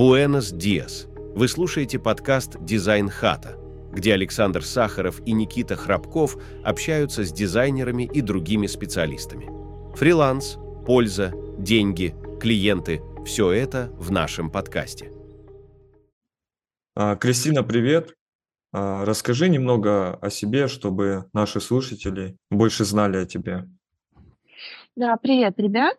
Буэнос-Диас. Вы слушаете подкаст «Дизайн хата», где Александр Сахаров и Никита Храбков общаются с дизайнерами и другими специалистами. Фриланс, польза, деньги, клиенты – все это в нашем подкасте. А, Кристина, привет. А, расскажи немного о себе, чтобы наши слушатели больше знали о тебе. Да, привет, ребят.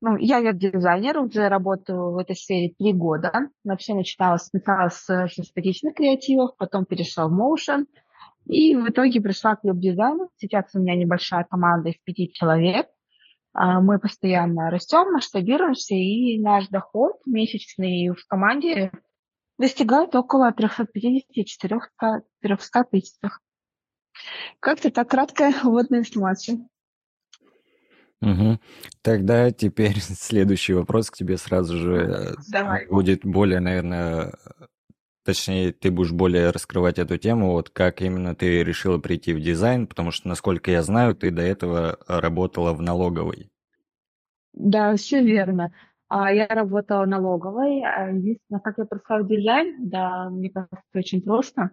Ну, я веб-дизайнер, уже работаю в этой сфере три года. Вообще начинала сначала с статичных креативов, потом перешла в motion, и в итоге пришла к веб-дизайну. Сейчас у меня небольшая команда из пяти человек. А, мы постоянно растем, масштабируемся, и наш доход месячный в команде достигает около 350-400 тысяч. Как-то так краткая вводная информация. Угу. Тогда теперь следующий вопрос к тебе сразу же э, Давай. будет более, наверное, точнее, ты будешь более раскрывать эту тему, вот как именно ты решила прийти в дизайн, потому что, насколько я знаю, ты до этого работала в налоговой. Да, все верно. А я работала налоговой. А единственное, как я пришла в дизайн, да, мне кажется, очень просто.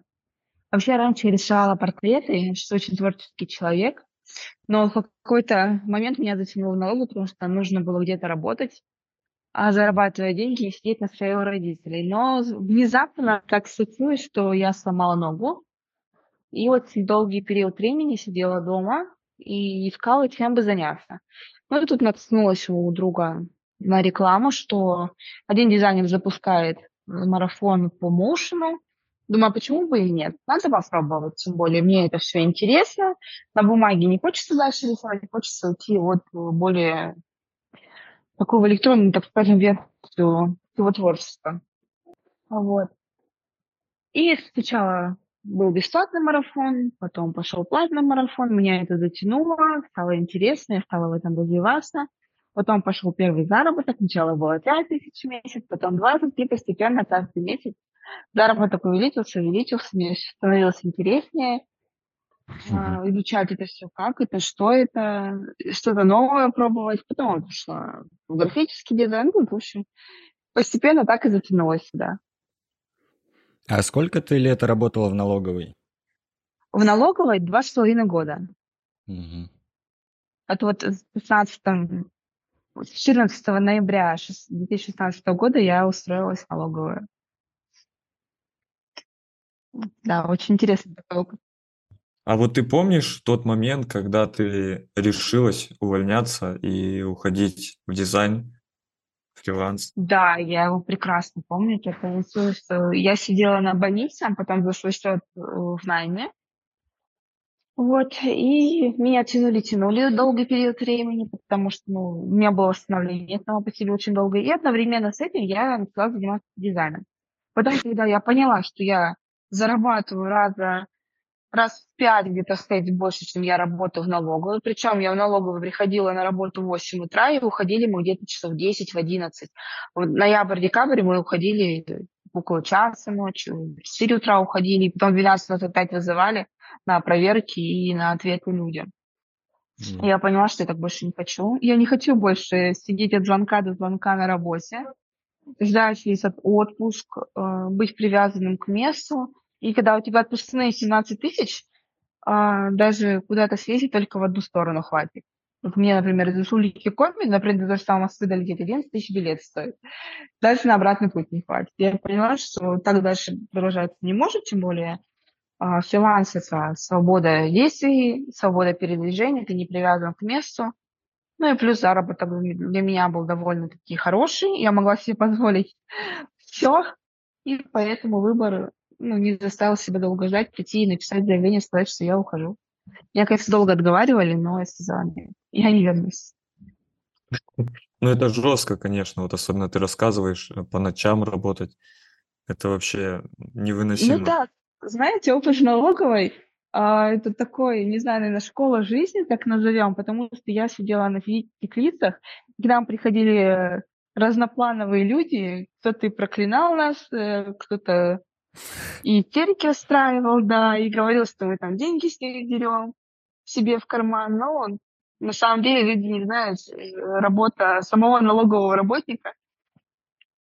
Вообще, раньше я рисовала портреты, я очень творческий человек. Но в какой-то момент меня затянуло в налогу, потому что нужно было где-то работать, а зарабатывать деньги и сидеть на своих родителей. Но внезапно так случилось, что я сломала ногу, и вот долгий период времени сидела дома и искала, чем бы заняться. Ну и тут наткнулась у друга на рекламу, что один дизайнер запускает марафон по моушену, Думаю, а почему бы и нет? Надо попробовать, тем более мне это все интересно. На бумаге не хочется дальше рисовать, хочется уйти вот более такого электронного, так скажем, версию всего творчества. Вот. И сначала был бесплатный марафон, потом пошел платный марафон, меня это затянуло, стало интересно, я стала в этом развиваться. Потом пошел первый заработок, сначала было 5 тысяч в месяц, потом 20, и постепенно каждый месяц заработок увеличился, увеличился, мне становилось интереснее uh изучать это все, как это, что это, что-то новое пробовать. Потом пошла в графический дизайн, ну, в общем, постепенно так и затянулось сюда. А сколько ты лет работала в налоговой? В налоговой два с половиной года. Угу. Это вот с 15 с 14 ноября 2016 года я устроилась в налоговую. Да, очень интересный такой опыт. А вот ты помнишь тот момент, когда ты решилась увольняться и уходить в дизайн, фриланс? Да, я его прекрасно помню. Я получилось, что я сидела на больнице, а потом зашла счет э, в найме. Вот, и меня тянули-тянули долгий период времени, потому что ну, у меня было восстановление само по себе очень долго. И одновременно с этим я начала заниматься дизайном. Потом, когда я поняла, что я зарабатываю раза, раз в пять где-то стоит больше, чем я работаю в налоговой. Причем я в налоговую приходила на работу в 8 утра, и уходили мы где-то часов 10 в 11. В ноябрь-декабрь мы уходили около часа ночью, в 4 утра уходили, потом в 12 нас опять вызывали на проверки и на ответы людям. Mm. Я поняла, что я так больше не хочу. Я не хочу больше сидеть от звонка до звонка на работе ждать весь отпуск, э, быть привязанным к месту. И когда у тебя отпускные 17 тысяч, а, даже куда-то съездить только в одну сторону хватит. Вот мне, например, из Усулики Коми, например, даже самого Москвы долететь 11 тысяч билет стоит. Дальше на обратный путь не хватит. Я поняла, что так дальше продолжаться не может, тем более фриланс – это свобода действий, свобода передвижения, ты не привязан к месту. Ну и плюс заработок для меня был довольно-таки хороший. Я могла себе позволить все. И поэтому выбор ну, не заставил себя долго ждать, прийти и написать заявление, сказать, что я ухожу. Я, конечно, долго отговаривали, но я сказала, нет, я не вернусь. Ну, это жестко, конечно. Вот особенно ты рассказываешь э, по ночам работать. Это вообще невыносимо. Ну да, знаете, опыт налоговой а, это такой, не знаю, наверное, школа жизни, так назовем, потому что я сидела на физических лицах, к нам приходили разноплановые люди, кто-то и проклинал нас, э, кто-то и истерики устраивал, да, и говорил, что мы там деньги с них дерем себе в карман, но на самом деле люди не знают э, работа самого налогового работника.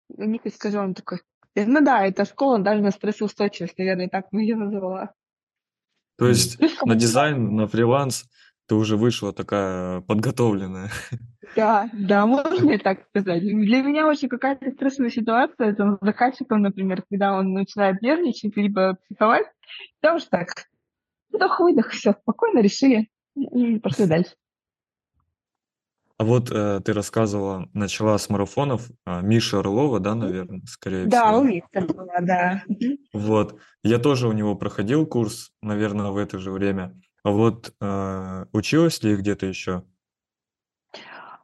Ника сказал, он такой, ну да, это школа даже на стрессоустойчивость, наверное, так мы ее назвала. То есть на дизайн, на фриланс ты уже вышла такая подготовленная. Да, да, можно и так сказать. Для меня очень какая-то стрессовая ситуация там, с заказчиком, например, когда он начинает нервничать, либо психовать. Я уж так, вдох-выдох, все, спокойно решили и пошли дальше. А вот э, ты рассказывала, начала с марафонов. А, Миша Орлова, да, наверное, скорее Да, всего. у Виктора была, да. Вот. Я тоже у него проходил курс, наверное, в это же время. А вот э, училась ли где-то еще?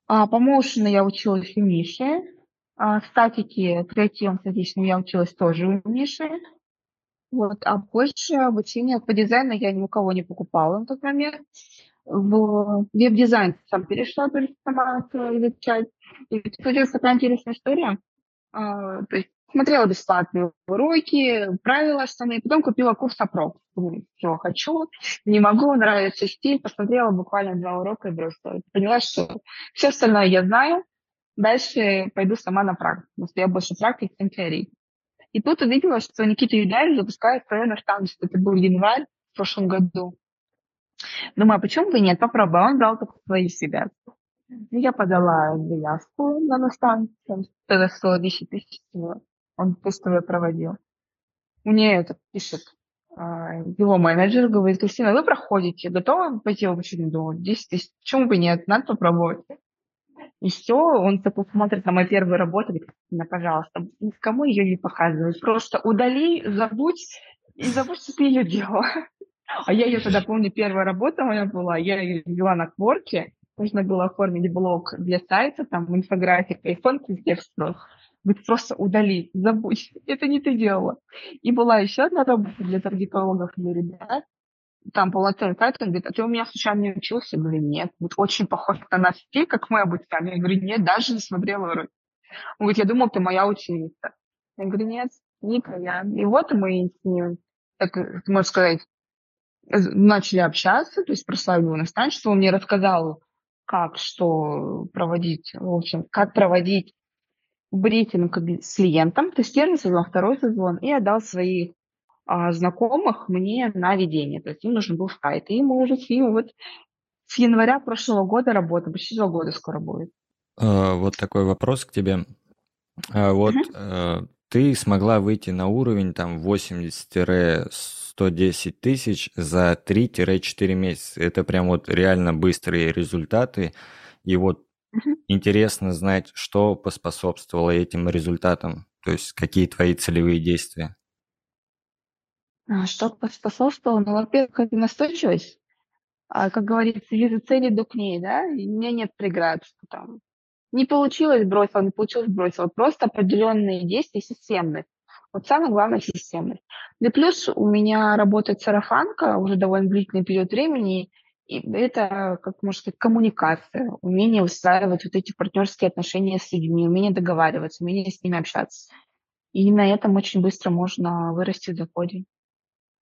А по моушену я училась у Миши. А статики, креативом статичным я училась тоже у Миши. Вот, а больше обучения по дизайну я ни у кого не покупала на тот момент в веб-дизайн сам перешла, то сама изучать. И случилась такая интересная история. А, то есть смотрела бесплатные уроки, правила основные, потом купила курс опрок. Все, хочу, не могу, нравится стиль. Посмотрела буквально два урока и бросила. Поняла, что все остальное я знаю, дальше пойду сама на практику, потому что я больше практик, чем теории. И тут увидела, что Никита Юдаев запускает свое наставничество. Это был январь в прошлом году. Думаю, а почему бы нет? Попробуй. Он брал только свои себя. Я подала заявку на наставничество. Это стоило 10 тысяч всего. Он тестовое проводил. Мне это пишет а, его менеджер, говорит, Кристина, вы проходите, готовы пойти в обучение? Думаю, 10 тысяч, почему бы нет, надо попробовать. И все, он такой смотрит на мою первую работу, говорит, Кристина, пожалуйста, никому ее не показывай, просто удали, забудь, и забудь, что ты ее делала. А я ее тогда помню, первая работа моя была, я ее вела на кворке, нужно было оформить блог для сайта, там инфографика и фон текстов. Говорит, просто удали, забудь, это не ты делала. И была еще одна работа для таргетологов, для ребят, там полноценный сайт, он говорит, а ты у меня случайно не учился? Я говорю, нет, вот очень похож на наш стиль, как мы обучаем. Я говорю, нет, даже не смотрела уроки. Он говорит, я думал, ты моя ученица. Я говорю, нет, Ника, я. И вот мы с ним, так можно сказать, начали общаться, то есть прославили его наставничество, он мне рассказал, как, что проводить, в общем, как проводить брифинг с клиентом, то есть первый сезон, второй сезон, и отдал своих а, знакомых мне на ведение, то есть им нужен был сайт, и мы уже с ним вот с января прошлого года работаем, почти два года скоро будет. А, вот такой вопрос к тебе. А, вот uh-huh. ты смогла выйти на уровень там 80 110 тысяч за 3-4 месяца. Это прям вот реально быстрые результаты. И вот угу. интересно знать, что поспособствовало этим результатам. То есть какие твои целевые действия? А, что поспособствовало? Ну, во-первых, это настойчивость. А, как говорится, вижу цели, иду к ней, да, и у меня нет преград, что там не получилось, бросил, не получилось, бросил. Просто определенные действия, системность. Вот самое главное – системность. Да плюс у меня работает сарафанка уже довольно длительный период времени, и это, как можно сказать, коммуникация, умение устраивать вот эти партнерские отношения с людьми, умение договариваться, умение с ними общаться. И на этом очень быстро можно вырасти в доходе.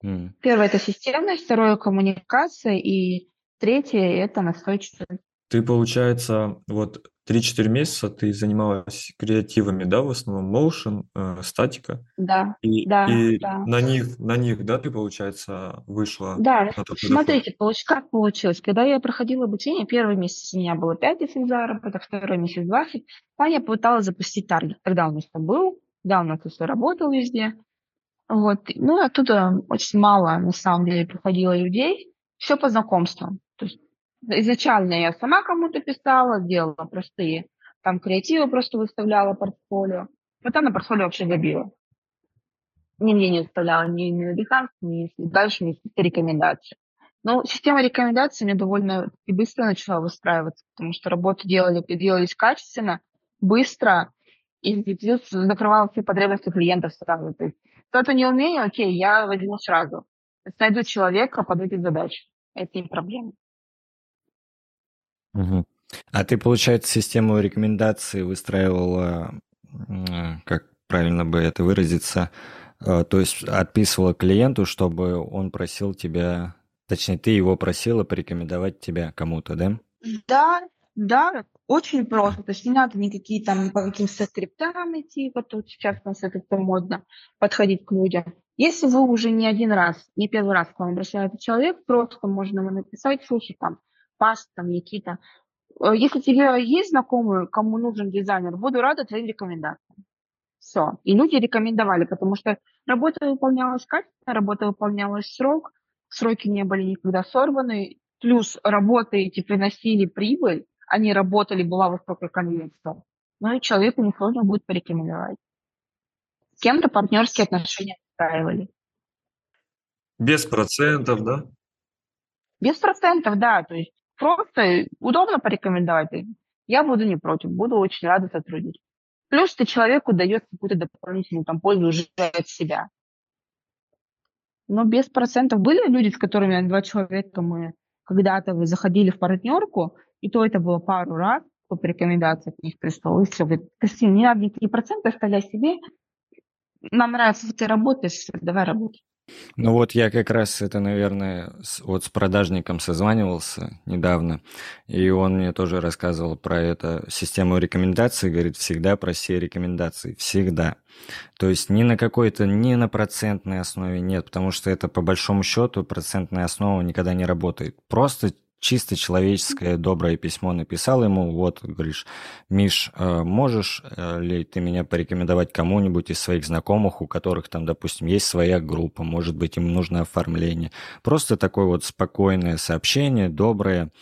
Mm. Первое – это системность, второе – коммуникация, и третье – это настойчивость. Ты, получается, вот 3-4 месяца ты занималась креативами, да, в основном motion, э, статика. Да, и, да, и да. на них, на них, да, ты, получается, вышла Да, смотрите, получ, как получилось. Когда я проходила обучение, первый месяц у меня было 5 тысяч заработок, второй месяц 20, а я пыталась запустить таргет. Тогда у нас это был, да, у нас все работал везде. Вот. Ну, оттуда очень мало, на самом деле, приходило людей. Все по знакомствам. То есть изначально я сама кому-то писала, делала простые, там креативы просто выставляла портфолио. Потом на портфолио вообще забила. Нигде не выставляла ни, ни Behance, ни дальше ни рекомендации. Но система рекомендаций мне довольно и быстро начала выстраиваться, потому что работы делали, делались качественно, быстро, и закрывала все потребности клиентов сразу. То есть кто-то не умеет, окей, я возьму сразу. Найду человека под эти задачи. Это не проблема. Угу. А ты, получается, систему рекомендаций выстраивала, как правильно бы это выразиться, э, то есть отписывала клиенту, чтобы он просил тебя, точнее, ты его просила порекомендовать тебя кому-то, да? Да, да, Очень просто, то есть не надо никакие там по каким-то скриптам идти, вот тут сейчас у нас это все модно, подходить к людям. Если вы уже не один раз, не первый раз к вам обращается человек, просто можно ему написать, слушай, там, Пас, там, Никита, э, если тебе есть знакомый, кому нужен дизайнер, буду рада твоим рекомендациям. Все. И люди рекомендовали, потому что работа выполнялась качественно, работа выполнялась срок, сроки не были никогда сорваны, плюс работы эти приносили прибыль, они работали, была высокая конверсия, ну и человеку несложно будет порекомендовать. С кем-то партнерские отношения устраивали. Без процентов, да? Без процентов, да. То есть просто удобно порекомендовать. Я буду не против, буду очень рада сотрудничать. Плюс ты человеку даешь какую-то дополнительную там, пользу уже от себя. Но без процентов были люди, с которыми два человека мы когда-то заходили в партнерку, и то это было пару раз, по рекомендации от них пришло, и все, говорит, не надо никакие проценты, оставляй себе, нам нравится, как ты работаешь, давай работай. Ну вот я как раз это, наверное, вот с продажником созванивался недавно, и он мне тоже рассказывал про эту систему рекомендаций, говорит, всегда проси рекомендации, всегда. То есть ни на какой-то, ни на процентной основе нет, потому что это по большому счету процентная основа никогда не работает. Просто чисто человеческое доброе письмо написал ему, вот, говоришь, Миш, э, можешь э, ли ты меня порекомендовать кому-нибудь из своих знакомых, у которых там, допустим, есть своя группа, может быть, им нужно оформление. Просто такое вот спокойное сообщение, доброе,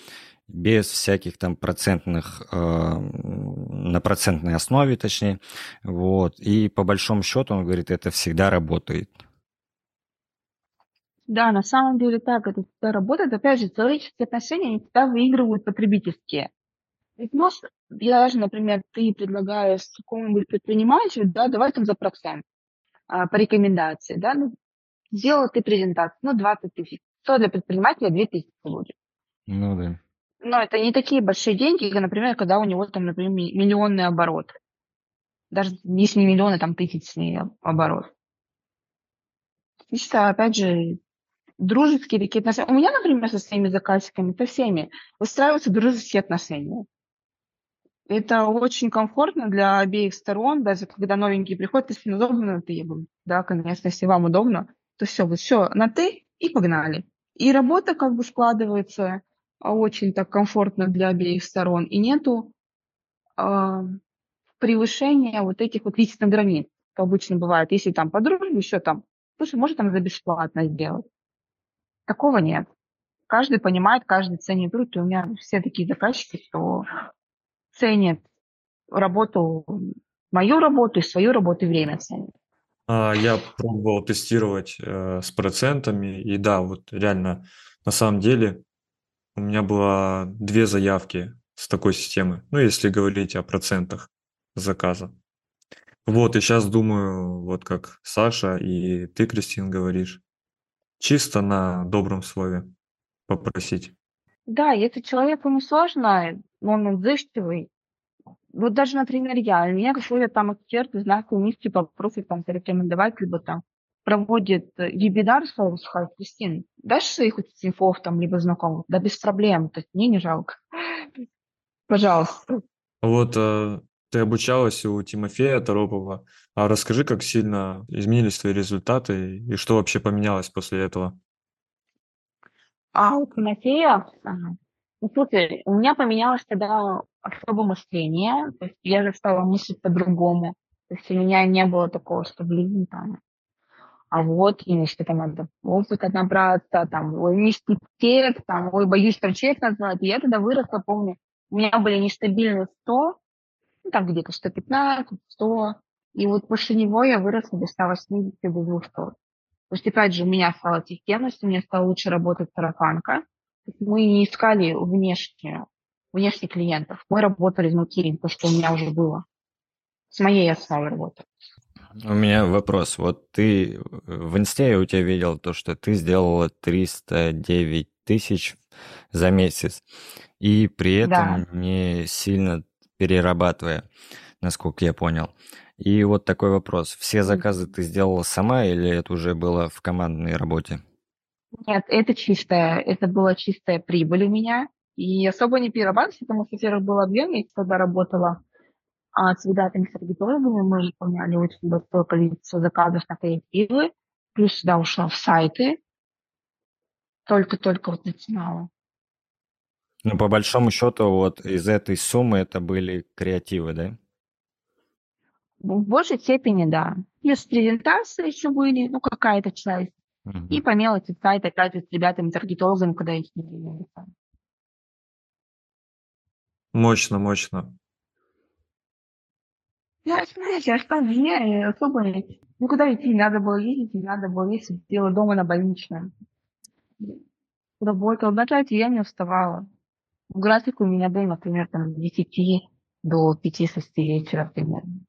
без всяких там процентных, э, на процентной основе, точнее, вот. И по большому счету, он говорит, это всегда работает. Да, на самом деле так это всегда работает. Опять же, человеческие отношения не всегда выигрывают потребительские. Ведь можешь, я даже, например, ты предлагаешь какому-нибудь предпринимателю, да, давай там за процент а, по рекомендации, да, ну, сделал ты презентацию, ну, 20 тысяч. Что для предпринимателя 2 тысячи будет? Ну да. Но это не такие большие деньги, например, когда у него там, например, миллионный оборот. Даже если не миллионы, там тысячный оборот. Чисто, опять же, дружеские такие отношения. У меня, например, со своими заказчиками, со всеми, выстраиваются дружеские отношения. Это очень комфортно для обеих сторон, даже когда новенькие приходят, если удобно на ты, говорю, да, конечно, если вам удобно, то все, вот все, на ты и погнали. И работа как бы складывается очень так комфортно для обеих сторон, и нету э, превышения вот этих вот личных границ, как обычно бывает. Если там по дружбе еще там, слушай, может там за бесплатно сделать. Такого нет. Каждый понимает, каждый ценит труд. И у меня все такие заказчики, что ценят работу, мою работу и свою работу и время ценят. А, я пробовал тестировать э, с процентами, и да, вот реально, на самом деле, у меня было две заявки с такой системы, ну, если говорить о процентах заказа. Вот, и сейчас думаю, вот как Саша и ты, Кристин, говоришь, чисто на добром слове попросить. Да, если человеку не сложно, он отзывчивый, вот даже, например, я, меня какой-то там эксперт знак комиссии попросит там порекомендовать, либо там проводит вебинар соус Кристин, дашь своих учеников там, либо знакомых? Да без проблем, то есть мне не жалко. Пожалуйста. Вот э, ты обучалась у Тимофея Торопова. А расскажи, как сильно изменились твои результаты и что вообще поменялось после этого? А у Тимофея, ну слушай, у меня поменялось тогда особое мышление, то есть я же стала мыслить по-другому. То есть у меня не было такого, что, блин, там, а вот, что там надо опыта набраться, там, ой, низкий текст, там, ой, боюсь там чек назвать. И я тогда выросла, помню, у меня были нестабильные 100, ну, там где-то 115, 100. И вот после него я выросла до 180, до 200. То есть, опять же, у меня стала системность, у меня стала лучше работать сарафанка. Мы не искали внешне, внешних клиентов. Мы работали внутри, то, что у меня уже было. С моей основой работы. У меня вопрос. Вот ты в инсте я у тебя видел то, что ты сделала 309 тысяч за месяц, и при этом да. не сильно перерабатывая, насколько я понял. И вот такой вопрос. Все заказы ты сделала сама или это уже было в командной работе? Нет, это чистая, это была чистая прибыль у меня. И особо не перерабатывать, потому что, во-первых, был объем, я тогда работала а, с видатами, с арбитологами, мы выполняли очень большое количество заказов на креативы, плюс сюда ушла в сайты, только-только вот начинала. Ну, по большому счету, вот из этой суммы это были креативы, да? В большей степени, да. Плюс презентации еще были, ну, какая-то часть. Угу. И по мелочи сайт опять же с ребятами, таргетологами, когда их не Мощно, мощно. Я, знаете, я что, мне особо никуда идти не надо было ездить, не надо было ездить, дело дома на больничном. Работала. Третий я не вставала. График у меня был, например, там с 10 до 5-6 вечера примерно.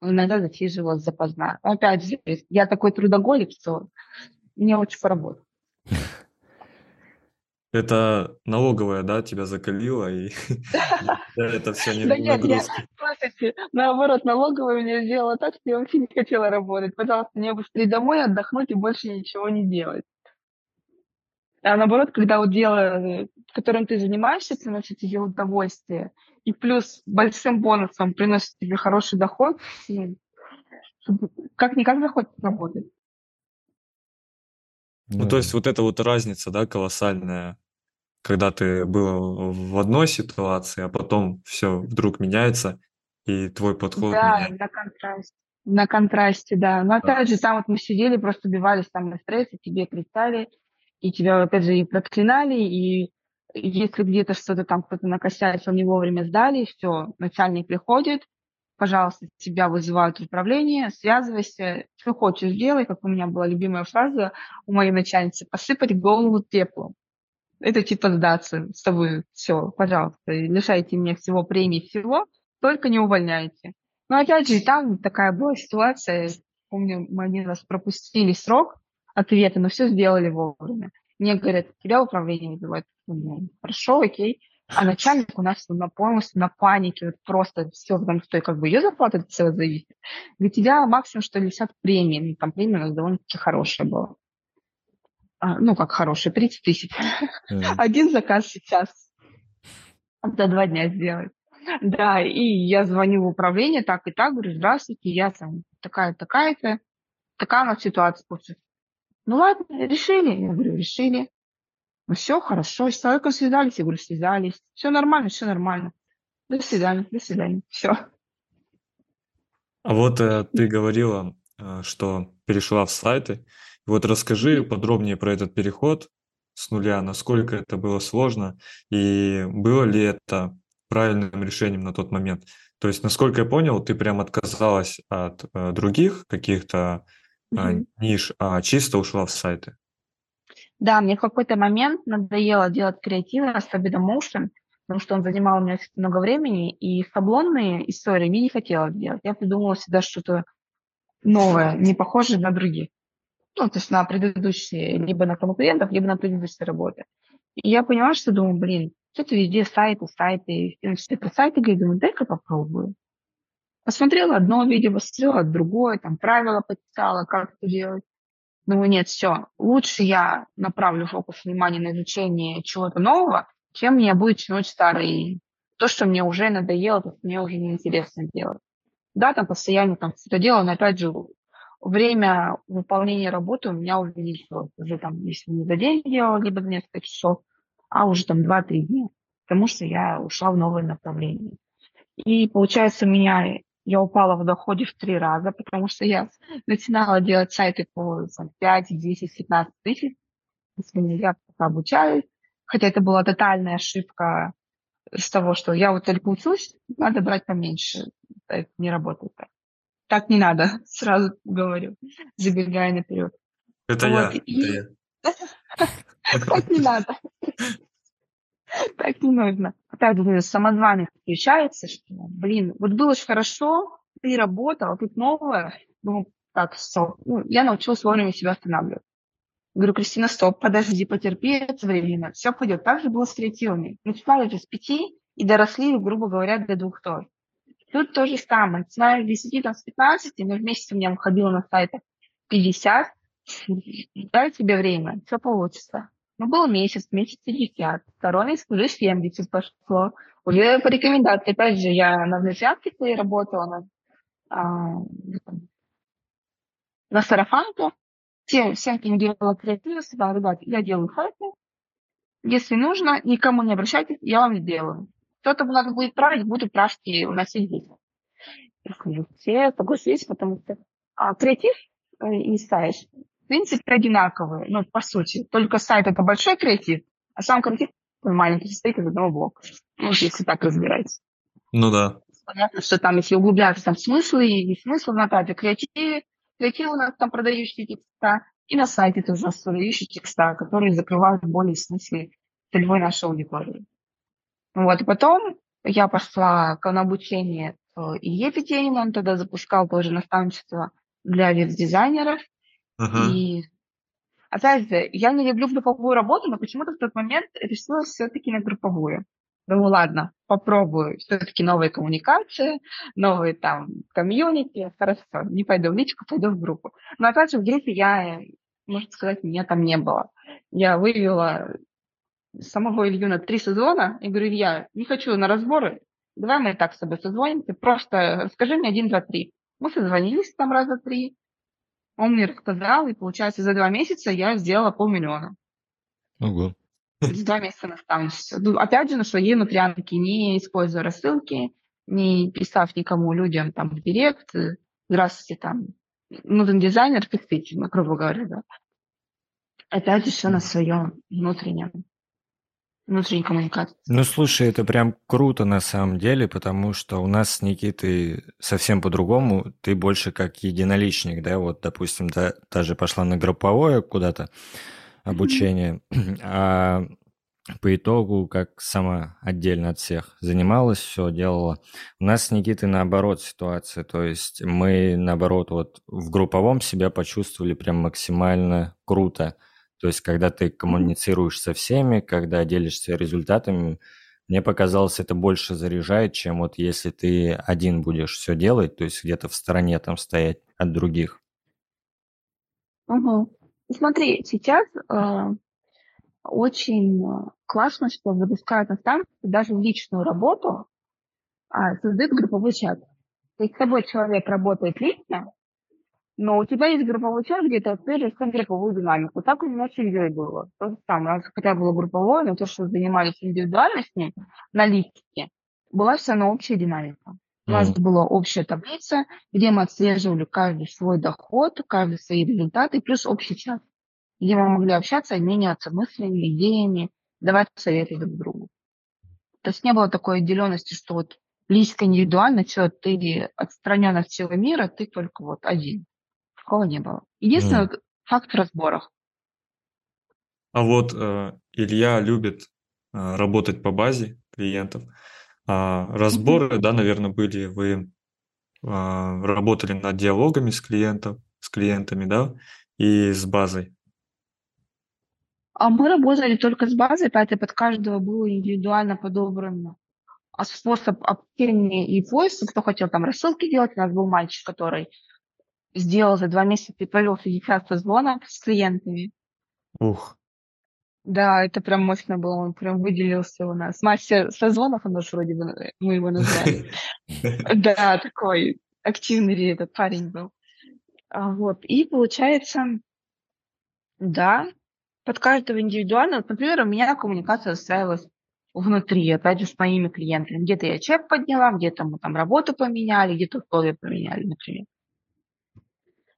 Иногда засиживалась запоздна. Опять же, я такой трудоголик, что мне очень поработать. Это налоговая, да, тебя закалила, и это все не нагрузки. Наоборот, налоговая меня сделала так, что я вообще не хотела работать. Пожалуйста, мне быстрее домой отдохнуть и больше ничего не делать. А наоборот, когда вот дело, которым ты занимаешься, приносит тебе удовольствие, и плюс большим бонусом приносит тебе хороший доход, как-никак захочешь работать. Ну, то есть вот эта вот разница, да, колоссальная, когда ты был в одной ситуации, а потом все вдруг меняется, и твой подход Да, меняется. на контрасте. На контрасте, да. Но опять же, там вот мы сидели, просто убивались там на стрессе, тебе кричали, и тебя, опять же, и проклинали, и если где-то что-то там кто-то накосячил, не вовремя сдали, все, начальник приходит, пожалуйста, тебя вызывают в управление, связывайся, что хочешь делай, как у меня была любимая фраза у моей начальницы, посыпать голову теплом. Это типа сдаться с тобой, все, пожалуйста, лишайте меня всего премии, всего, только не увольняйте. Но опять же, там такая была ситуация, помню, мы один раз пропустили срок ответа, но все сделали вовремя. Мне говорят, тебя управление вызывает. Ну, хорошо, окей. А начальник у нас на полностью на панике, вот просто все, потому что как бы ее зарплата от всего зависит. Для тебя максимум, что лишат премии. Ну, там премия у нас довольно-таки хорошая была. А, ну, как хорошая, 30 тысяч. Mm. Один заказ сейчас за два дня сделать. Да, и я звоню в управление, так и так, говорю, здравствуйте, я там такая-такая-то, такая у нас ситуация. Ну ладно, решили. Я говорю, решили. Ну все, хорошо. С человеком связались? Я говорю, связались. Все нормально, все нормально. До свидания, до свидания. Все. А вот э, ты говорила, э, что перешла в сайты. Вот расскажи подробнее про этот переход с нуля, насколько это было сложно и было ли это правильным решением на тот момент. То есть, насколько я понял, ты прям отказалась от э, других каких-то mm-hmm. ниш, а чисто ушла в сайты. Да, мне в какой-то момент надоело делать креативы, особенно motion, потому что он занимал у меня много времени, и шаблонные истории мне не хотелось делать. Я придумала всегда что-то новое, не похожее на других. Ну, то есть на предыдущие, либо на конкурентов, либо на предыдущие работы. И я поняла, что думаю, блин, что-то везде сайты, сайты, это сайты, говорю, думаю, дай-ка попробую. Посмотрела одно видео, посмотрела другое, там правила почитала, как это делать. Думаю, нет, все, лучше я направлю фокус внимания на изучение чего-то нового, чем мне будет тянуть старый. То, что мне уже надоело, то, что мне уже неинтересно делать. Да, там постоянно там что-то делаю, но опять же, время выполнения работы у меня увеличилось. Уже там, если не за день делала, либо за несколько часов, а уже там 2-3 дня, потому что я ушла в новое направление. И получается, у меня я упала в доходе в три раза, потому что я начинала делать сайты по там, 5, 10, 15 тысяч. Я пока обучаюсь. Хотя это была тотальная ошибка с того, что я вот только учусь, надо брать поменьше. Это не работает так. Так не надо, сразу говорю, забегая наперед. Это вот. я. И... Это я. Так не надо. Так не нужно. Опять же, самозваный включается, что, блин, вот было же хорошо, ты работал, тут новое. Ну, так, стоп. Ну, я научилась вовремя себя останавливать. Говорю, Кристина, стоп, подожди, потерпи это время. Все пойдет. Так же было с креативами. Начинали же с пяти и доросли, грубо говоря, до двух тоже. Тут то же самое. Начиная с 10, там, с 15, но в месяц у меня выходило на сайтах 50. Дай тебе время, все получится. Ну, был месяц, месяц 50, второй месяц уже 70 пошло. Уже по рекомендации, опять же, я на внедрянке своей работала, на, а, на сарафанку. Всем, всем, кем делала креатив, сказала, ребят, я делаю сайты, если нужно, никому не обращайтесь, я вам сделаю. Кто-то надо будет править, буду правки вносить здесь. Все согласились, потому что а, креатив э, сайт, в принципе, одинаковые, ну, по сути. Только сайт – это большой креатив, а сам креатив маленький, состоит из одного блока. Ну, если так разбирать. Ну да. Понятно, что там, если углубляться, там смыслы и смысл на этапе креатив, креатив у нас там продающие текста, и на сайте тоже продающие текста, которые закрывают более смысле целевой нашей аудитории. Вот, и потом я пошла на обучение и Епетенин, он тогда запускал тоже наставничество для веб-дизайнеров. Uh-huh. И опять же, я не люблю групповую работу, но почему-то в тот момент решила все-таки на групповую. Думаю, ладно, попробую. Все-таки новые коммуникации, новые там комьюнити. Хорошо, не пойду в личку, пойду в группу. Но опять же, в группе я, можно сказать, меня там не было. Я вывела самого Илью на три сезона и говорю, Илья, не хочу на разборы, давай мы и так с тобой созвонимся, просто расскажи мне один, два, три. Мы созвонились там раза три, он мне рассказал, и получается за два месяца я сделала полмиллиона. Ого. За два месяца наставничества. Ну, опять же, на своей внутрянке, не используя рассылки, не писав никому, людям там в директ, здравствуйте, там, нужен дизайнер, пишите, ну, грубо говоря, да. Опять же, все на своем внутреннем внутренней коммуникации. Ну, слушай, это прям круто на самом деле, потому что у нас с Никитой совсем по-другому. Ты больше как единоличник, да, вот, допустим, да, даже пошла на групповое куда-то обучение, mm-hmm. а по итогу, как сама отдельно от всех занималась, все делала. У нас с Никитой наоборот ситуация, то есть мы наоборот вот в групповом себя почувствовали прям максимально круто. То есть, когда ты коммуницируешь со всеми, когда делишься результатами, мне показалось, это больше заряжает, чем вот если ты один будешь все делать, то есть где-то в стороне там стоять от других. Угу. Смотри, сейчас э, очень классно, что запускают наставники даже в личную работу, а, создают групповой чат. То есть с тобой человек работает лично, но у тебя есть групповой чат, где ты отслеживаешь групповую динамику. Так у меня с Ильей было. То же самое. У нас хотя было групповое, но то, что занимались индивидуально с ним, на личке, была все равно общая динамика. У нас mm. была общая таблица, где мы отслеживали каждый свой доход, каждый свои результаты, плюс общий чат, где мы могли общаться, обмениваться мыслями, идеями, давать советы друг другу. То есть не было такой отделенности, что вот близко индивидуально, что ты отстранен от всего мира, ты только вот один. Такого не было. Единственное, mm. факт в разборах. А вот э, Илья любит э, работать по базе клиентов. А разборы, mm-hmm. да, наверное, были, вы э, работали над диалогами с клиентом, с клиентами, да, и с базой. А мы работали только с базой, поэтому под каждого было индивидуально подобрано а способ общения и поиска, кто хотел там рассылки делать. У нас был мальчик, который сделал за два месяца и провел 60 созвонов с клиентами. Ух. Да, это прям мощно было, он прям выделился у нас. Мастер созвонов у нас вроде бы, мы его назвали. Да, такой активный этот парень был. А, вот, и получается, да, под каждого индивидуально, например, у меня коммуникация устраивалась внутри, опять же, с моими клиентами. Где-то я чек подняла, где-то мы там работу поменяли, где-то условия поменяли, например.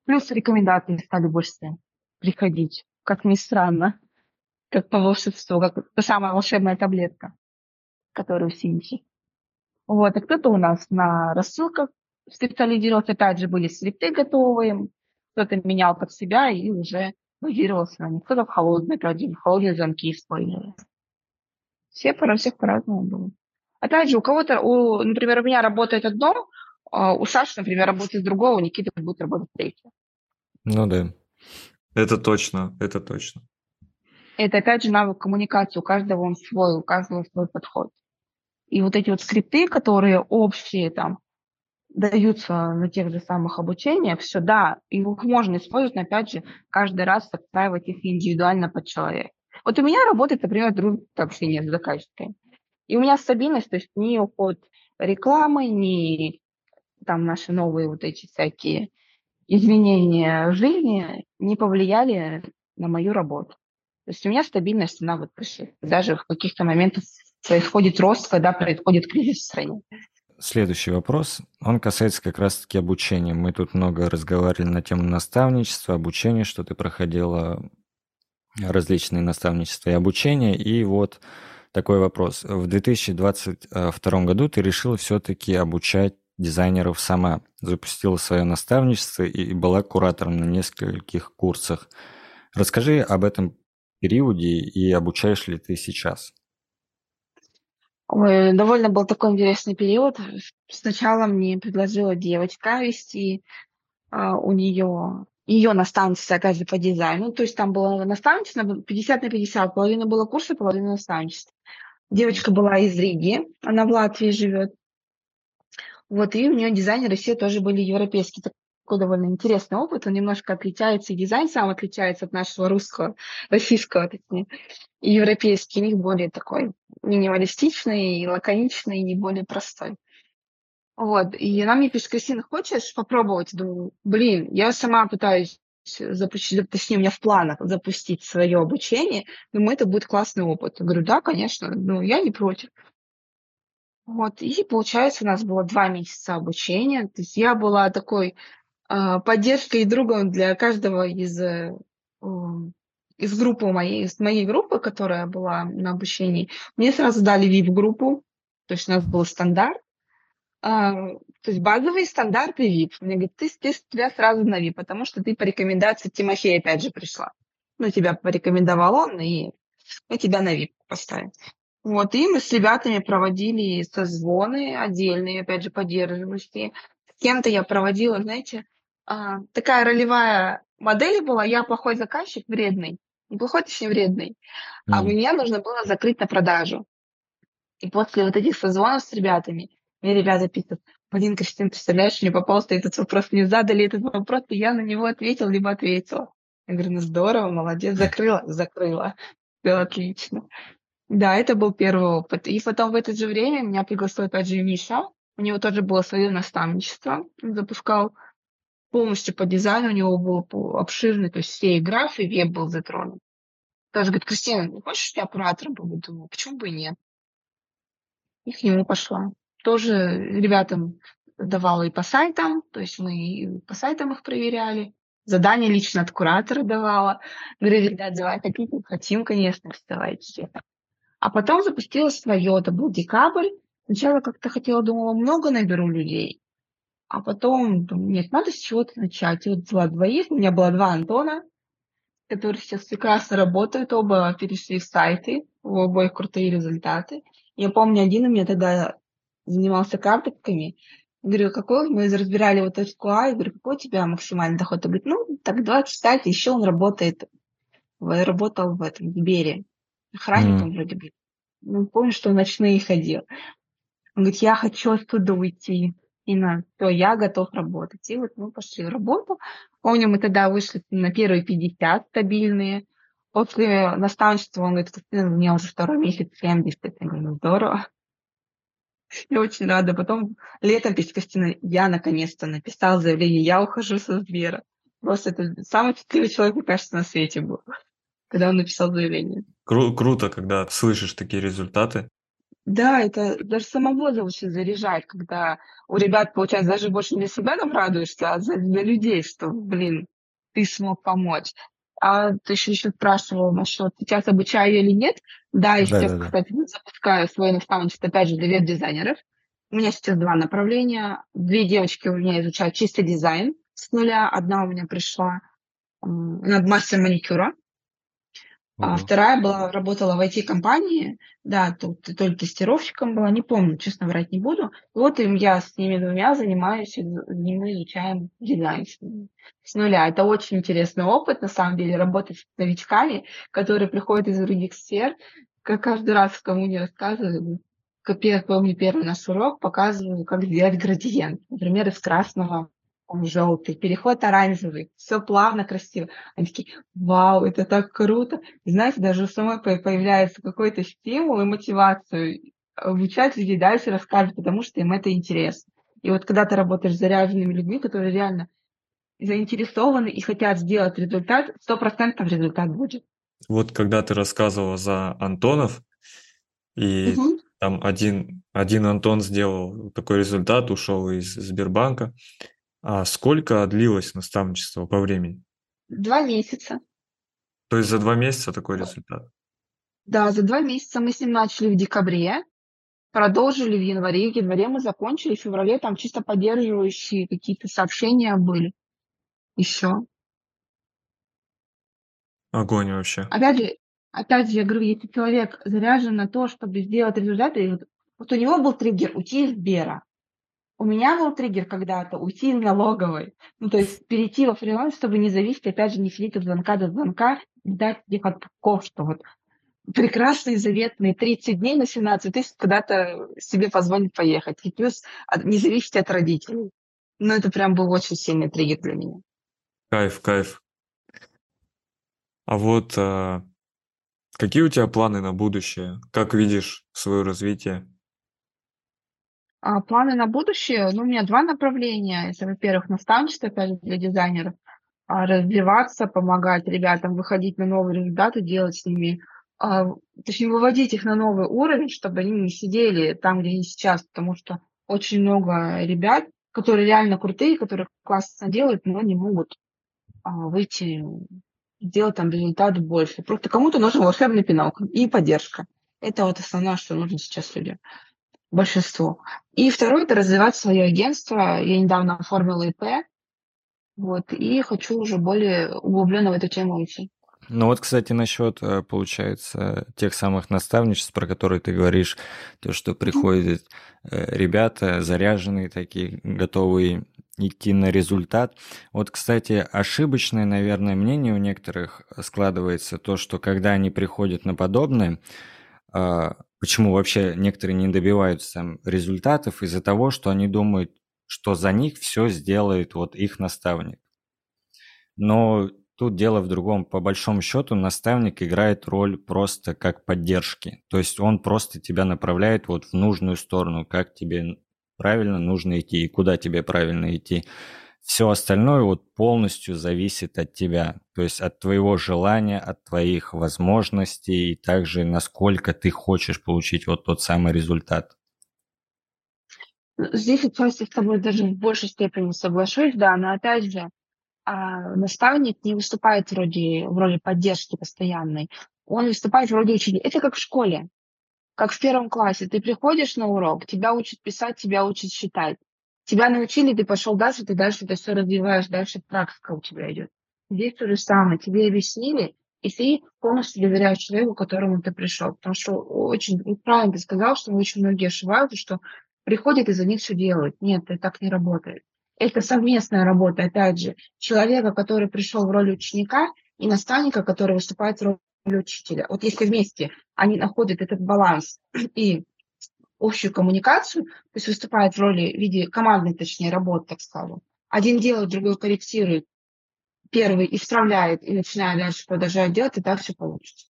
Плюс рекомендации стали больше приходить, как ни странно, как по волшебству, как та самая волшебная таблетка, которую все ищут. Вот, а кто-то у нас на рассылках специализировался, опять же, были скрипты готовые, кто-то менял под себя и уже базировался на них. Кто-то в холодной правде, в холодные замки использовал. Все, пора, всех по-разному было. Опять же, у кого-то, у, например, у меня работает одно, у Саши, например, работает с другого, у Никиты будет работать третье. Ну да. Это точно, это точно. Это опять же навык коммуникации, у каждого он свой, у каждого свой подход. И вот эти вот скрипты, которые общие там даются на тех же самых обучениях, все, да, их можно использовать, но опять же, каждый раз подстраивать их индивидуально под человека. Вот у меня работает, например, дружбое общение с заказчиками. И у меня стабильность, то есть ни уход рекламы, ни там наши новые вот эти всякие изменения жизни не повлияли на мою работу. То есть у меня стабильность, она вот даже в каких-то моментах происходит рост, когда происходит кризис в стране. Следующий вопрос, он касается как раз-таки обучения. Мы тут много разговаривали на тему наставничества, обучения, что ты проходила различные наставничества и обучения. И вот такой вопрос. В 2022 году ты решила все-таки обучать дизайнеров сама, запустила свое наставничество и была куратором на нескольких курсах. Расскажи об этом периоде и обучаешь ли ты сейчас? Ой, довольно был такой интересный период. Сначала мне предложила девочка вести а, у нее ее опять же, по дизайну. То есть там было наставничество 50 на 50. Половина было курса, половина наставничества. Девочка была из Риги, она в Латвии живет. Вот, и у нее дизайнеры все тоже были европейские. Такой довольно интересный опыт. Он немножко отличается, и дизайн сам отличается от нашего русского, российского, точнее. И европейский, них более такой минималистичный, и лаконичный, и более простой. Вот, и она мне пишет, Кристина, хочешь попробовать? Думаю, блин, я сама пытаюсь запустить, точнее, у меня в планах запустить свое обучение, думаю, это будет классный опыт. Я говорю, да, конечно, ну, я не против. Вот, и получается, у нас было два месяца обучения. То есть я была такой э, поддержкой и другом для каждого из, э, из группы моей, из моей группы, которая была на обучении. Мне сразу дали VIP-группу, то есть у нас был стандарт. Э, то есть базовый стандарт и VIP. Мне говорят, ты, ты тебя сразу на VIP, потому что ты по рекомендации Тимофея опять же пришла. Ну, тебя порекомендовал он, и мы тебя на VIP поставим. Вот, и мы с ребятами проводили созвоны отдельные, опять же, поддерживающие. С кем-то я проводила, знаете, а, такая ролевая модель была, я плохой заказчик, вредный. Не плохой, точнее, вредный. А mm. меня нужно было закрыть на продажу. И после вот этих созвонов с ребятами, мне ребята пишут, блин, Кристина, представляешь, мне попался этот вопрос, мне задали этот вопрос, и я на него ответил, либо ответила. Я говорю, ну здорово, молодец, закрыла, закрыла. Все отлично. Да, это был первый опыт. И потом в это же время меня пригласил опять же Миша. У него тоже было свое наставничество. Он запускал полностью по дизайну, у него был обширный, то есть все и графы, и веб был затронут. Тоже говорит, Кристина, не хочешь, я оператором буду? Думаю, почему бы и нет? И к нему пошла. Тоже ребятам давала и по сайтам, то есть мы и по сайтам их проверяли. Задание лично от куратора давала. Говорю, ребят, давай хотите? Хотим, конечно, вставайте. А потом запустила свое, это был декабрь. Сначала как-то хотела, думала, много наберу людей. А потом, нет, надо с чего-то начать. И вот взяла двоих, у меня было два Антона, которые сейчас прекрасно работают, оба перешли в сайты, у обоих крутые результаты. Я помню, один у меня тогда занимался карточками. Говорю, какой мы разбирали вот точку А, я говорю, какой у тебя максимальный доход? Он говорит, ну, так 20 сайт, еще он работает, работал в этом, в Сбере. Охранником mm. вроде бы. Ну, помню, что ночные ходил. Он говорит, я хочу оттуда уйти. И на то я готов работать. И вот мы пошли в работу. Помню, мы тогда вышли на первые 50 стабильные. После наставничества он говорит, у меня уже второй месяц 70. Я говорю, ну здорово. Я очень рада. Потом летом пишет Костина, я наконец-то написал заявление, я ухожу со Сбера. Просто это самый счастливый человек, мне кажется, на свете был, когда он написал заявление. Кру- круто, когда слышишь такие результаты. Да, это даже самого очень заряжает, когда у ребят, получается, даже больше не для себя там радуешься, а за, за людей, что, блин, ты смог помочь. А ты еще, еще спрашивал насчет сейчас обучаю или нет. Да, я сейчас, да, да. кстати, запускаю свое наставничество, опять же, для веб-дизайнеров. У меня сейчас два направления. Две девочки у меня изучают чисто дизайн с нуля. Одна у меня пришла над мастер маникюра. А вторая была, работала в IT-компании, да, тут то ли тестировщиком была, не помню, честно врать не буду. Вот им я с ними двумя занимаюсь, мы изучаем дизайн с нуля. Это очень интересный опыт, на самом деле, работать с новичками, которые приходят из других сфер. Как каждый раз кому не рассказываю, как помню первый наш урок, показываю, как сделать градиент. Например, из красного он желтый, переход оранжевый, все плавно, красиво. Они такие, вау, это так круто. И знаете, даже у самой появляется какой-то стимул и мотивацию обучать людей дальше рассказывать, потому что им это интересно. И вот когда ты работаешь с заряженными людьми, которые реально заинтересованы и хотят сделать результат, сто процентов результат будет. Вот когда ты рассказывала за Антонов, и угу. там один, один Антон сделал такой результат, ушел из Сбербанка. А сколько длилось наставничество по времени? Два месяца. То есть за два месяца такой результат? Да, за два месяца мы с ним начали в декабре, продолжили в январе, в январе мы закончили, в феврале там чисто поддерживающие какие-то сообщения были еще. Огонь вообще. Опять же, опять же, я говорю, если человек заряжен на то, чтобы сделать результаты, вот, вот у него был триггер уйти из Сбера. У меня был триггер когда-то уйти из налоговой. Ну, то есть перейти во фриланс, чтобы не зависеть, опять же, не сидеть от звонка до звонка, дать этих отпусков, что вот прекрасные заветные 30 дней на 17 тысяч куда-то себе позволить поехать. И плюс не зависеть от родителей. Ну, это прям был очень сильный триггер для меня. Кайф, кайф. А вот а, какие у тебя планы на будущее? Как видишь свое развитие? А, планы на будущее? Ну, у меня два направления. Это, во-первых, наставничество, опять для дизайнеров. А, развиваться, помогать ребятам выходить на новые результаты, делать с ними а, точнее, выводить их на новый уровень, чтобы они не сидели там, где они сейчас, потому что очень много ребят, которые реально крутые, которые классно делают, но не могут выйти, сделать там результат больше. Просто кому-то нужен волшебный пинок и поддержка. Это вот основное, что нужно сейчас людям, большинству. И второе – это развивать свое агентство. Я недавно оформила ИП, вот, и хочу уже более углубленно в эту тему идти. Ну вот, кстати, насчет, э, получается, тех самых наставничеств, про которые ты говоришь, то, что приходят э, ребята заряженные такие, готовые идти на результат. Вот, кстати, ошибочное, наверное, мнение у некоторых складывается то, что когда они приходят на подобное, а, почему вообще некоторые не добиваются результатов из-за того, что они думают, что за них все сделает вот их наставник. Но Тут дело в другом. По большому счету наставник играет роль просто как поддержки. То есть он просто тебя направляет вот в нужную сторону, как тебе правильно нужно идти и куда тебе правильно идти. Все остальное вот полностью зависит от тебя, то есть от твоего желания, от твоих возможностей и также насколько ты хочешь получить вот тот самый результат. Здесь отчасти с тобой даже в большей степени соглашусь, да, но опять же, а наставник не выступает вроде, в роли поддержки постоянной, он выступает в роли. Это как в школе, как в первом классе. Ты приходишь на урок, тебя учат писать, тебя учат считать. Тебя научили, ты пошел дальше, ты дальше это все развиваешь, дальше практика у тебя идет. Здесь то же самое. Тебе объяснили, и ты полностью доверяешь человеку, к которому ты пришел. Потому что очень правильно ты сказал, что очень многие ошибаются, что приходят и за них все делают. Нет, это так не работает это совместная работа, опять же, человека, который пришел в роли ученика, и наставника, который выступает в роли учителя. Вот если вместе они находят этот баланс и общую коммуникацию, то есть выступают в роли в виде командной, точнее, работы, так скажем. Один делает, другой корректирует, первый исправляет и начинает дальше продолжать делать, и так все получится.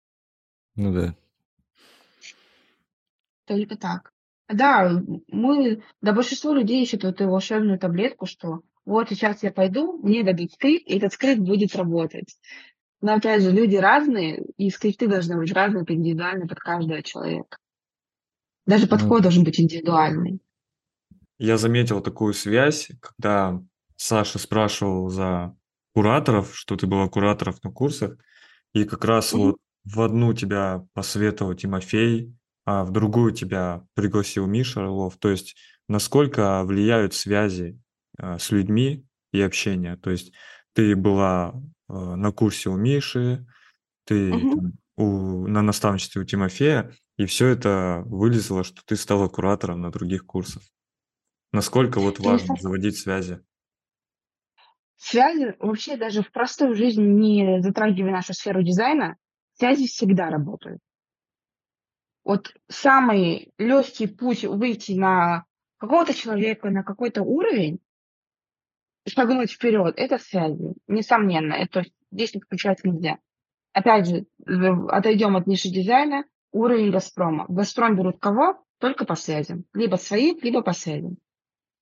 Ну да. Только так. Да, мы, да большинство людей ищут эту волшебную таблетку, что вот сейчас я пойду, мне дадут скрипт, и этот скрипт будет работать. Но опять же, люди разные, и скрипты должны быть разные, индивидуальны под каждого человека. Даже подход ну, должен быть индивидуальный. Я заметил такую связь, когда Саша спрашивал за кураторов, что ты была кураторов на курсах, и как раз вот в одну тебя посоветовал Тимофей, а в другую тебя пригласил Миша Орлов. То есть насколько влияют связи а, с людьми и общение. То есть ты была а, на курсе у Миши, ты угу. там, у, на наставничестве у Тимофея, и все это вылезло, что ты стала куратором на других курсах. Насколько вот важно заводить связи? Связи вообще даже в простой жизни, не затрагивая нашу сферу дизайна, связи всегда работают вот самый легкий путь выйти на какого-то человека, на какой-то уровень, шагнуть вперед, это связи. Несомненно, это здесь исключать нельзя. Опять же, отойдем от ниши дизайна, уровень Газпрома. Газпром берут кого? Только по связям. Либо свои, либо по связям.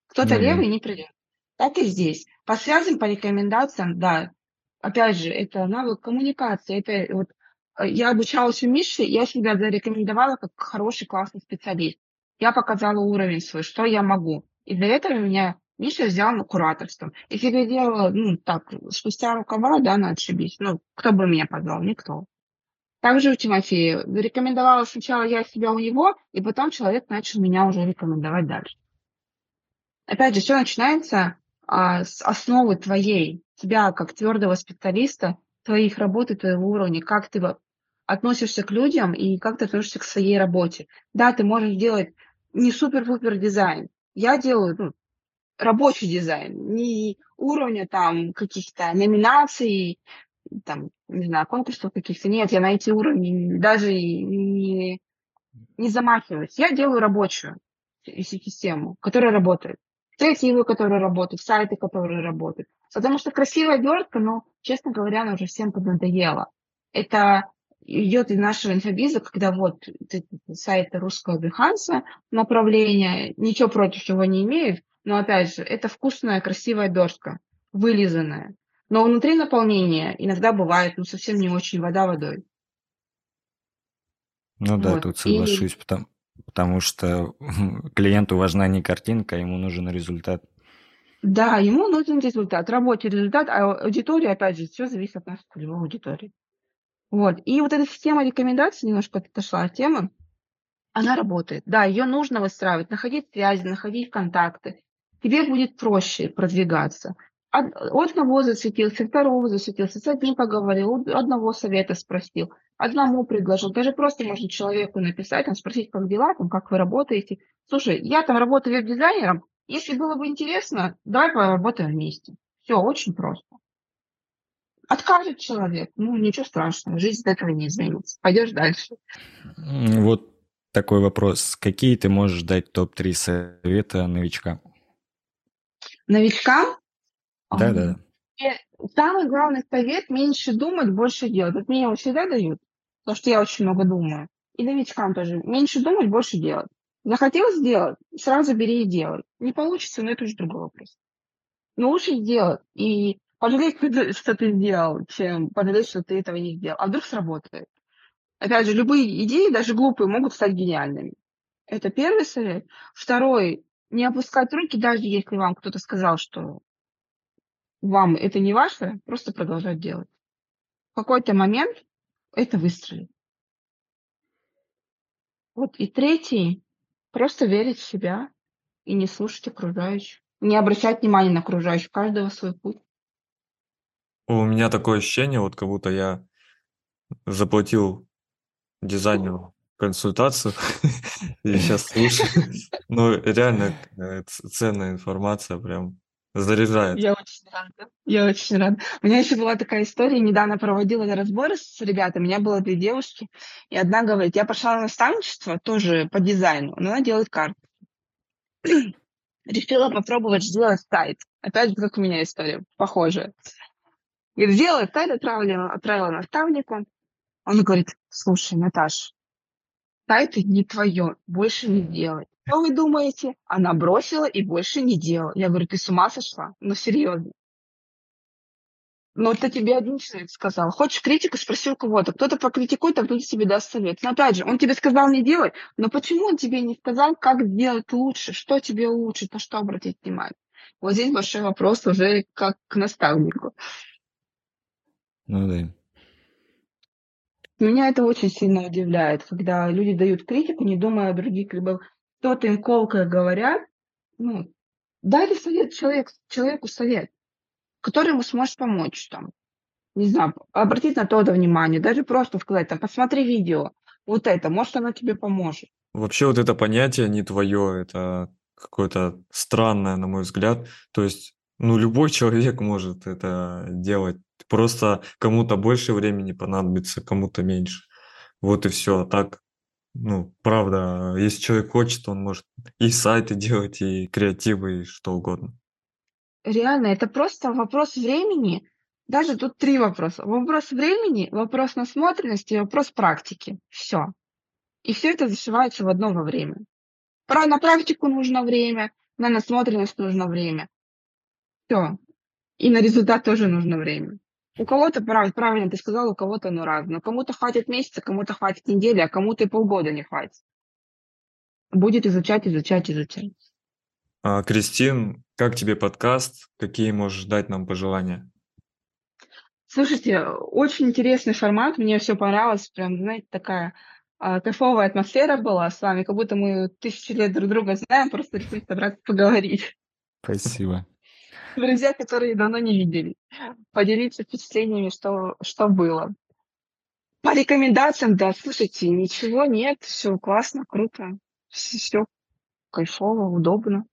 Кто-то mm-hmm. левый не придет. Так и здесь. По связям, по рекомендациям, да. Опять же, это навык коммуникации. Это вот э, я обучалась у Миши, я себя зарекомендовала как хороший, классный специалист. Я показала уровень свой, что я могу. И для этого меня Миша взял на кураторство. Если бы я делала, ну, так, спустя рукава, да, на отшибись, ну, кто бы меня позвал? Никто. Также у Тимофея. Рекомендовала сначала я себя у него, и потом человек начал меня уже рекомендовать дальше. Опять же, все начинается а, с основы твоей, тебя как твердого специалиста, твоих работ и твоего уровня, как ты относишься к людям и как ты относишься к своей работе. Да, ты можешь делать не супер-пупер дизайн. Я делаю ну, рабочий дизайн, не уровня там каких-то номинаций, там, не знаю, конкурсов каких-то. Нет, я на эти уровни даже не, не замахиваюсь. Я делаю рабочую систему, которая работает. Креативы, которые работают, сайты, которые работают. Потому что красивая обертка, но, честно говоря, она уже всем поднадоела. Это идет из нашего инфобиза, когда вот сайт русского Behance направление, ничего против чего не имею, но опять же, это вкусная, красивая обертка, вылизанная. Но внутри наполнения иногда бывает ну, совсем не очень вода водой. Ну да, вот. тут соглашусь, и... потому, потому что клиенту важна не картинка, а ему нужен результат. Да, ему нужен результат, рабочий результат, а аудитория, опять же, все зависит от нашей целевой аудитории. Вот. И вот эта система рекомендаций, немножко отошла от темы, она работает. Да, ее нужно выстраивать, находить связи, находить контакты. Тебе будет проще продвигаться. Одного засветился, второго засветился, с одним поговорил, одного совета спросил, одному предложил. Даже просто можно человеку написать, там, спросить, как дела, там, как вы работаете. Слушай, я там работаю веб-дизайнером, если было бы интересно, давай поработаем вместе. Все, очень просто. Откажет человек, ну ничего страшного, жизнь от этого не изменится. Пойдешь дальше. Вот такой вопрос. Какие ты можешь дать топ-3 совета новичкам? Новичкам? Да, да. Самый главный совет – меньше думать, больше делать. Вот мне его всегда дают, потому что я очень много думаю. И новичкам тоже. Меньше думать, больше делать. Захотел сделать, сразу бери и делай. Не получится, но это уже другой вопрос. Но лучше сделать и пожалеть, что ты сделал, чем пожалеть, что ты этого не сделал. А вдруг сработает. Опять же, любые идеи, даже глупые, могут стать гениальными. Это первый совет. Второй – не опускать руки, даже если вам кто-то сказал, что вам это не ваше, просто продолжать делать. В какой-то момент это выстрелит. Вот и третий – просто верить в себя и не слушать окружающих. Не обращать внимания на окружающих, каждого свой путь. У меня такое ощущение, вот как будто я заплатил дизайнеру консультацию и сейчас слушаю. Ну, реально э, ценная информация, прям заряжает. Я очень рада. Я очень рада. У меня еще была такая история. Недавно проводила разборы с ребятами. У меня было две девушки. И одна говорит, я пошла на наставничество тоже по дизайну, но она делает карты. Решила попробовать сделать сайт. Опять же, как у меня история, похожая. Говорит, сделала сайт, отправила, отправила наставнику. Он говорит, слушай, Наташ, сайт не твое, больше не делай. Что вы думаете? Она бросила и больше не делала. Я говорю, ты с ума сошла? Ну, серьезно. Ну, это тебе один человек сказал. Хочешь критику, спроси у кого-то. Кто-то покритикует, а кто-то тебе даст совет. Но опять же, он тебе сказал не делать, но почему он тебе не сказал, как сделать лучше, что тебе лучше, на что обратить внимание? Вот здесь большой вопрос уже как к наставнику. Ну да. Меня это очень сильно удивляет, когда люди дают критику, не думая о других, либо кто-то им колкое говорят, ну, дайте совет человек, человеку совет, который ему сможет помочь там. Не знаю, обратить на то внимание, даже просто сказать, там, посмотри видео, вот это, может, оно тебе поможет. Вообще вот это понятие не твое, это какое-то странное, на мой взгляд. То есть, ну, любой человек может это делать. Просто кому-то больше времени понадобится, кому-то меньше. Вот и все. А так ну, правда, если человек хочет, он может и сайты делать, и креативы, и что угодно. реально, это просто вопрос времени. Даже тут три вопроса. Вопрос времени, вопрос насмотренности вопрос практики. Все. И все это зашивается в одно во время. На практику нужно время, на насмотренность нужно время. Все. И на результат тоже нужно время. У кого-то, прав, правильно ты сказал, у кого-то оно разное. Кому-то хватит месяца, кому-то хватит недели, а кому-то и полгода не хватит. Будет изучать, изучать, изучать. А, Кристин, как тебе подкаст? Какие можешь дать нам пожелания? Слушайте, очень интересный формат, мне все понравилось, прям, знаете, такая а, кайфовая атмосфера была с вами, как будто мы тысячи лет друг друга знаем, просто решили собраться поговорить. Спасибо. Друзья, которые давно не видели. Поделиться впечатлениями, что, что было. По рекомендациям, да, слушайте, ничего нет, все классно, круто, все кайфово, удобно.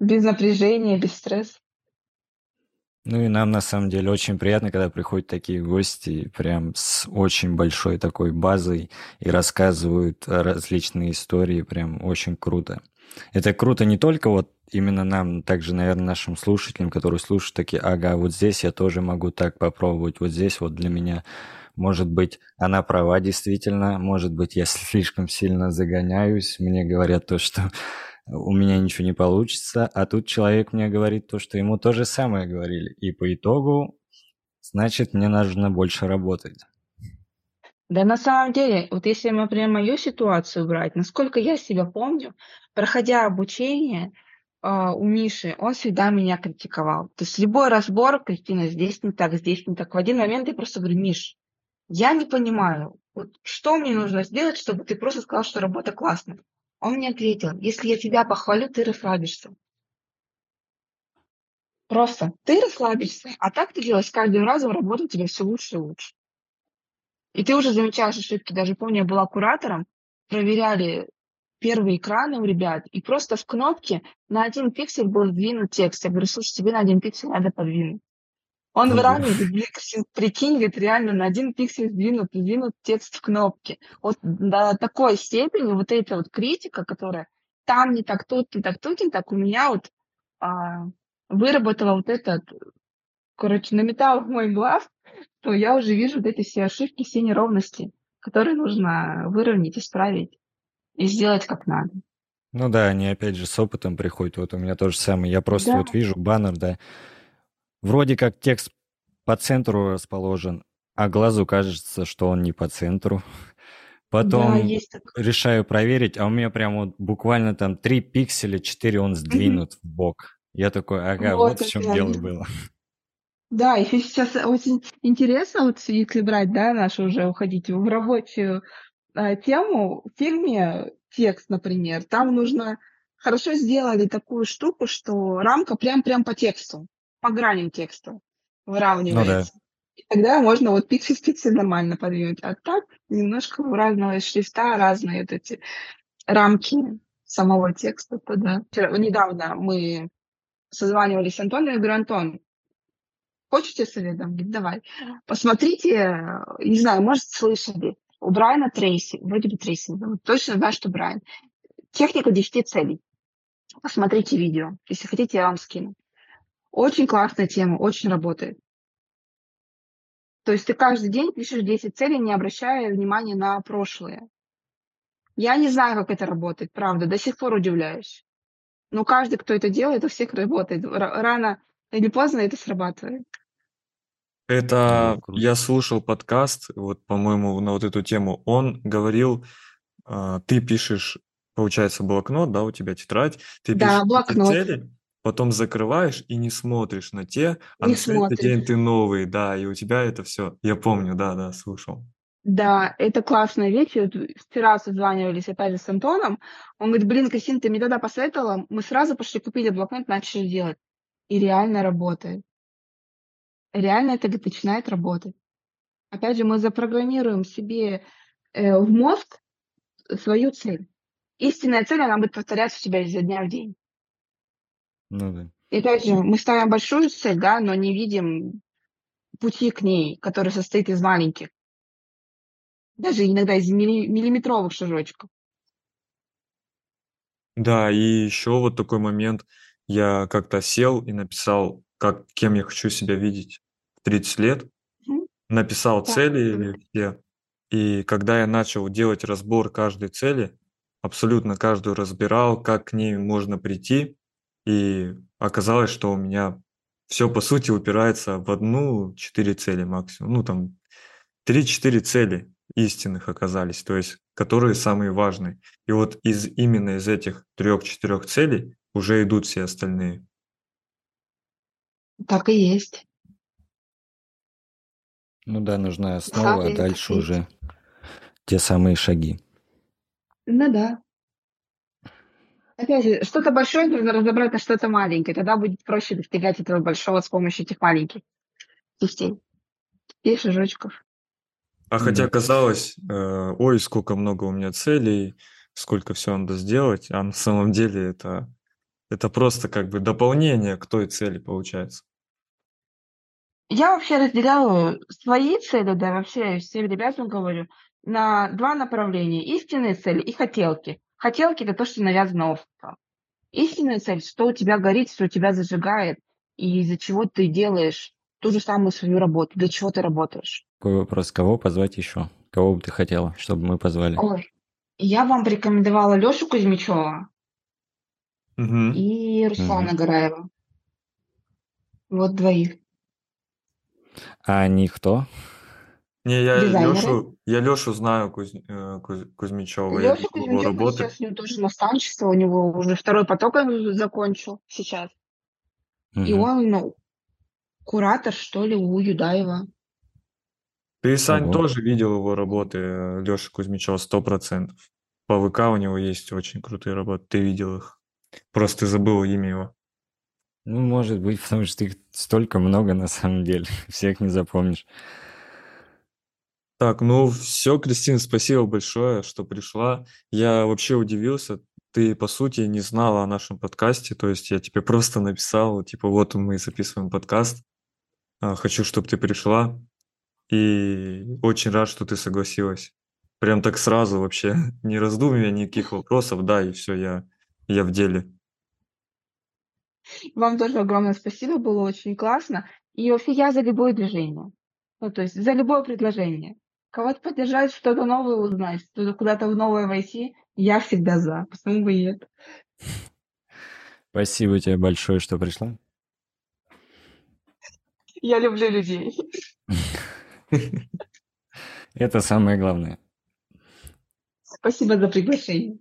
Без напряжения, без стресса. Ну и нам на самом деле очень приятно, когда приходят такие гости, прям с очень большой такой базой и рассказывают различные истории, прям очень круто. Это круто не только вот именно нам, также, наверное, нашим слушателям, которые слушают, такие, ага, вот здесь я тоже могу так попробовать, вот здесь вот для меня, может быть, она права действительно, может быть, я слишком сильно загоняюсь, мне говорят то, что у меня ничего не получится, а тут человек мне говорит то, что ему то же самое говорили. И по итогу, значит, мне нужно больше работать. Да на самом деле, вот если, например, мою ситуацию брать, насколько я себя помню, проходя обучение э, у Миши, он всегда меня критиковал. То есть любой разбор, Кристина, здесь не так, здесь не так. В один момент я просто говорю, Миш, я не понимаю, вот что мне нужно сделать, чтобы ты просто сказал, что работа классная. Он мне ответил, если я тебя похвалю, ты расслабишься. Просто ты расслабишься, а так ты делаешь каждым разом работа у тебя все лучше и лучше. И ты уже замечаешь ошибки. Даже помню, я была куратором, проверяли первые экраны у ребят, и просто в кнопке на один пиксель был сдвинут текст. Я говорю, слушай, тебе на один пиксель надо подвинуть. Он Ого. выравнивает, блин, прикинь, говорит, реально на один пиксель сдвинут, сдвинут текст в кнопке. Вот до такой степени вот эта вот критика, которая там не так, тут не так, тут не так, у меня вот а, выработала вот этот, короче, наметала в мой глаз, то я уже вижу вот эти все ошибки, все неровности, которые нужно выровнять, исправить и сделать как надо. Ну да, они опять же с опытом приходят. Вот у меня то же самое. Я просто Да. вот вижу баннер, да. Вроде как текст по центру расположен, а глазу кажется, что он не по центру. Да, Потом есть такое. решаю проверить, а у меня прям вот буквально там 3 пикселя, 4 он сдвинут в бок. Я такой, ага, вот, Вот в чем опять. дело было. Да, еще сейчас очень интересно, вот если брать, да, нашу уже уходить в рабочую а, тему, в фильме текст, например, там нужно хорошо сделали такую штуку, что рамка прям-прям по тексту, по граням текста выравнивается. И тогда можно вот пиксель в пиксель нормально подвинуть. А так немножко у разного шрифта разные вот эти рамки самого текста. То да. Вчера- недавно мы созванивались с Антоном, я говорю, Антон, хочете совет? Он говорит, давай. Посмотрите, э, не знаю, может, слышали, у Брайана Трейси, вроде бы Трейси, точно знаю, что Брайан. Техника 10 целей. Посмотрите видео. Если хотите, я вам скину. Очень классная тема, очень работает. То есть ты каждый день пишешь 10 целей, не обращая внимания на прошлое. Я не знаю, как это работает, правда, до сих пор удивляюсь. Но каждый, кто это делает, у всех работает. Рано или поздно это срабатывает. Это Ну, я слушал подкаст, вот, по-моему, на вот эту тему. Он говорил, а, ты пишешь, получается, блокнот, да, у тебя тетрадь, ты Да, пишешь блокнот. цели, потом закрываешь и не смотришь на те, а Не на следующий день ты новый, да, и у тебя это все. Я помню, да, да, слушал. Да, это классная вещь. Вот вчера созванивались опять же с Антоном. Он говорит, блин, Кристина, ты мне тогда посоветовала. Мы сразу пошли купили блокнот, начали делать. И реально работает. Реально это говорит, начинает работать. Опять же, мы запрограммируем себе э, в мозг свою цель. Истинная цель, она будет повторяться у тебя изо дня в день. Ну да. И опять же, мы ставим большую цель, да, но не видим пути к ней, который состоит из маленьких. Даже иногда из милли- миллиметровых шажочков. Да, и еще вот такой момент. я как-то сел и написал, как, кем я хочу себя видеть в 30 лет. Написал Так, цели или все. И когда я начал делать разбор каждой цели, абсолютно каждую разбирал, как к ней можно прийти, и оказалось, что у меня все по сути упирается в одну, четыре цели максимум. Ну, там, три-четыре цели истинных оказались, то есть, которые самые важные. И вот из именно из этих трех-четырех целей уже идут все остальные. Так и есть. Ну да, нужна основа, а дальше уже те самые шаги. Ну да. Опять же, что-то большое нужно разобрать на что-то маленькое. Тогда будет проще достигать этого большого с помощью этих маленьких частей и шажочков. А хотя казалось, э, ой, сколько много у меня целей, сколько все надо сделать, а на самом деле это, это просто как бы дополнение к той цели получается. Я вообще разделяю свои цели, да, вообще всем ребятам говорю, на два направления. Истинные цели и хотелки. Хотелки – это то, что навязано обществом. Истинная цель – что у тебя горит, что тебя зажигает, и из-за чего ты делаешь ту же самую свою работу, для чего ты работаешь. Такой вопрос, кого позвать еще? Кого бы ты хотела, чтобы мы позвали? Ой, я вам порекомендовала Лешу Кузьмичева Мгм. и Руслана Гараева. Вот двоих. А они кто? Не, я Дизайнеры. Лешу, я Лешу знаю Куз, э, Куз- Кузьмичева, я Леша его Кузьмичев работы. сейчас у него тоже наставничество, у него уже второй поток он закончил сейчас. И Мгм. он, ну, куратор, что ли, у Юдаева. Ты, Сань, Ого. тоже видел его работы, Леша Кузьмичева, сто процентов. По ВК у него есть очень крутые работы, ты видел их. Просто ты забыл имя его. Ну, может быть, потому что их столько много на самом деле. Всех не запомнишь. Так, ну все, Кристина, спасибо большое, что пришла. Я вообще удивился. Ты, по сути, не знала о нашем подкасте, то есть я тебе просто написал, типа, вот мы записываем подкаст, а, хочу, чтобы ты пришла, и очень рад, что ты согласилась. Прям так сразу вообще, не раздумывая никаких вопросов, да, и все, я, я в деле. Вам тоже огромное спасибо, было очень классно. И вообще я за любое движение. Ну, то есть за любое предложение. Кого-то поддержать, что-то новое узнать, что-то куда-то в новое войти, я всегда за. Почему бы и нет? Спасибо тебе большое, что пришла. Я люблю людей. Это самое главное. Спасибо за приглашение.